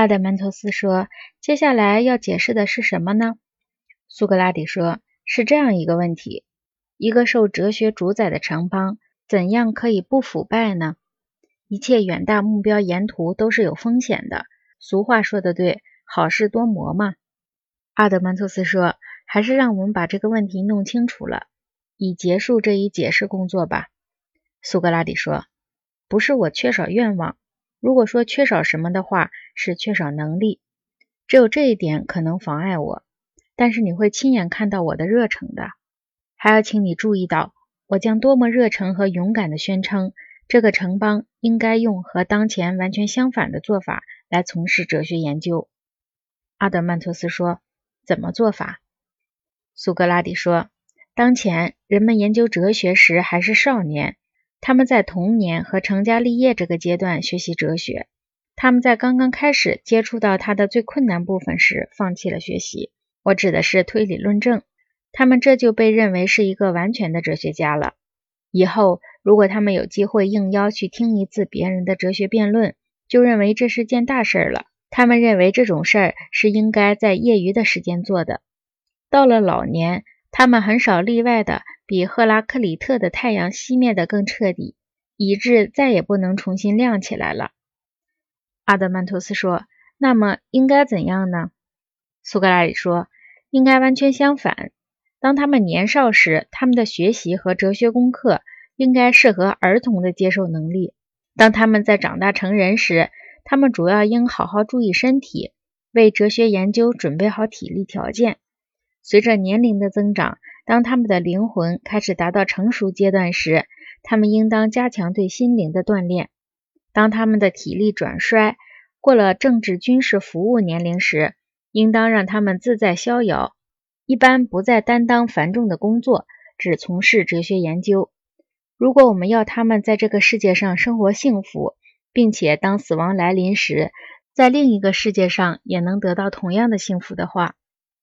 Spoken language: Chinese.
阿德曼托斯说：“接下来要解释的是什么呢？”苏格拉底说：“是这样一个问题：一个受哲学主宰的城邦，怎样可以不腐败呢？一切远大目标沿途都是有风险的。俗话说的对，好事多磨嘛。”阿德曼托斯说：“还是让我们把这个问题弄清楚了，以结束这一解释工作吧。”苏格拉底说：“不是我缺少愿望。”如果说缺少什么的话，是缺少能力。只有这一点可能妨碍我。但是你会亲眼看到我的热诚的。还要请你注意到，我将多么热诚和勇敢的宣称，这个城邦应该用和当前完全相反的做法来从事哲学研究。阿德曼托斯说：“怎么做法？”苏格拉底说：“当前人们研究哲学时还是少年。”他们在童年和成家立业这个阶段学习哲学，他们在刚刚开始接触到它的最困难部分时放弃了学习。我指的是推理论证。他们这就被认为是一个完全的哲学家了。以后如果他们有机会应邀去听一次别人的哲学辩论，就认为这是件大事儿了。他们认为这种事儿是应该在业余的时间做的。到了老年，他们很少例外的。比赫拉克里特的太阳熄灭的更彻底，以致再也不能重新亮起来了。阿德曼托斯说：“那么应该怎样呢？”苏格拉底说：“应该完全相反。当他们年少时，他们的学习和哲学功课应该适合儿童的接受能力；当他们在长大成人时，他们主要应好好注意身体，为哲学研究准备好体力条件。随着年龄的增长。”当他们的灵魂开始达到成熟阶段时，他们应当加强对心灵的锻炼；当他们的体力转衰，过了政治军事服务年龄时，应当让他们自在逍遥，一般不再担当繁重的工作，只从事哲学研究。如果我们要他们在这个世界上生活幸福，并且当死亡来临时，在另一个世界上也能得到同样的幸福的话，